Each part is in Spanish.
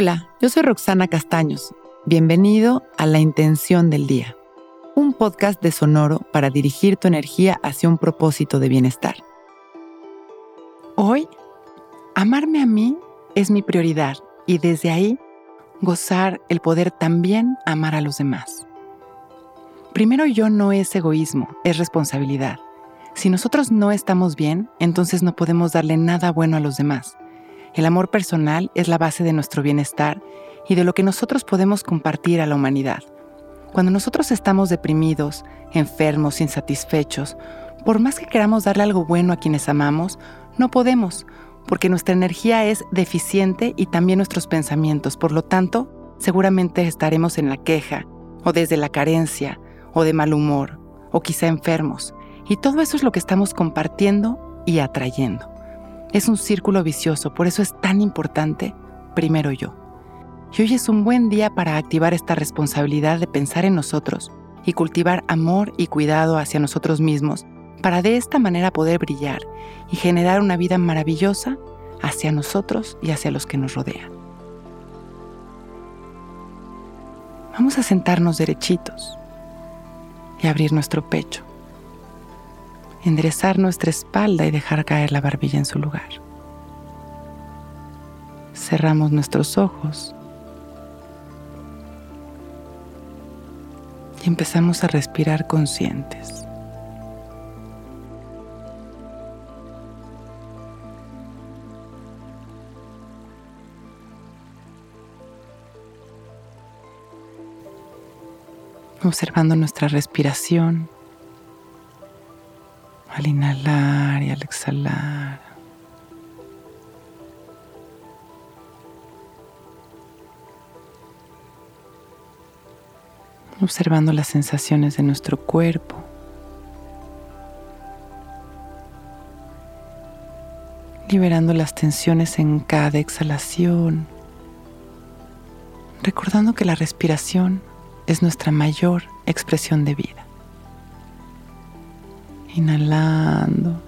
Hola, yo soy Roxana Castaños. Bienvenido a La Intención del Día, un podcast de Sonoro para dirigir tu energía hacia un propósito de bienestar. Hoy, amarme a mí es mi prioridad y desde ahí gozar el poder también amar a los demás. Primero yo no es egoísmo, es responsabilidad. Si nosotros no estamos bien, entonces no podemos darle nada bueno a los demás. El amor personal es la base de nuestro bienestar y de lo que nosotros podemos compartir a la humanidad. Cuando nosotros estamos deprimidos, enfermos, insatisfechos, por más que queramos darle algo bueno a quienes amamos, no podemos, porque nuestra energía es deficiente y también nuestros pensamientos. Por lo tanto, seguramente estaremos en la queja, o desde la carencia, o de mal humor, o quizá enfermos. Y todo eso es lo que estamos compartiendo y atrayendo. Es un círculo vicioso, por eso es tan importante primero yo. Y hoy es un buen día para activar esta responsabilidad de pensar en nosotros y cultivar amor y cuidado hacia nosotros mismos para de esta manera poder brillar y generar una vida maravillosa hacia nosotros y hacia los que nos rodean. Vamos a sentarnos derechitos y abrir nuestro pecho enderezar nuestra espalda y dejar caer la barbilla en su lugar. Cerramos nuestros ojos y empezamos a respirar conscientes. observando nuestra respiración al inhalar y al exhalar. Observando las sensaciones de nuestro cuerpo. Liberando las tensiones en cada exhalación. Recordando que la respiración es nuestra mayor expresión de vida. Inhalando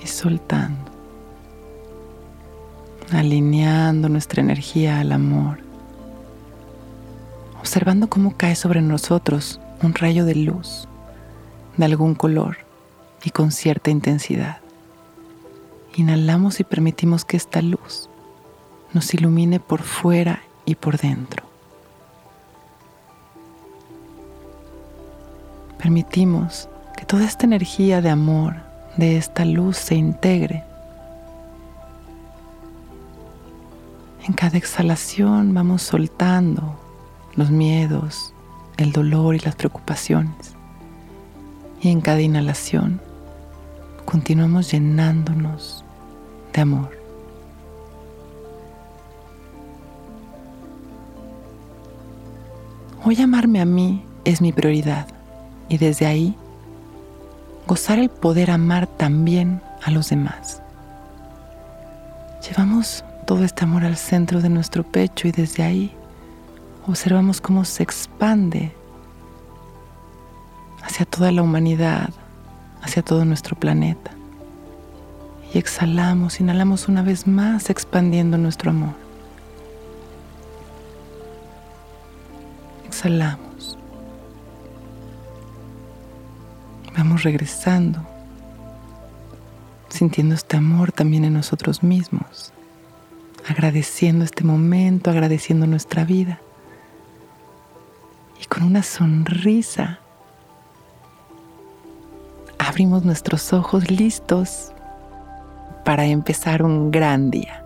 y soltando. Alineando nuestra energía al amor. Observando cómo cae sobre nosotros un rayo de luz de algún color y con cierta intensidad. Inhalamos y permitimos que esta luz nos ilumine por fuera y por dentro. Permitimos que toda esta energía de amor, de esta luz se integre. En cada exhalación vamos soltando los miedos, el dolor y las preocupaciones. Y en cada inhalación continuamos llenándonos de amor. Hoy amarme a mí es mi prioridad y desde ahí gozar el poder amar también a los demás. Llevamos todo este amor al centro de nuestro pecho y desde ahí observamos cómo se expande hacia toda la humanidad, hacia todo nuestro planeta. Y exhalamos, inhalamos una vez más expandiendo nuestro amor. Exhalamos. Vamos regresando, sintiendo este amor también en nosotros mismos, agradeciendo este momento, agradeciendo nuestra vida. Y con una sonrisa abrimos nuestros ojos listos para empezar un gran día.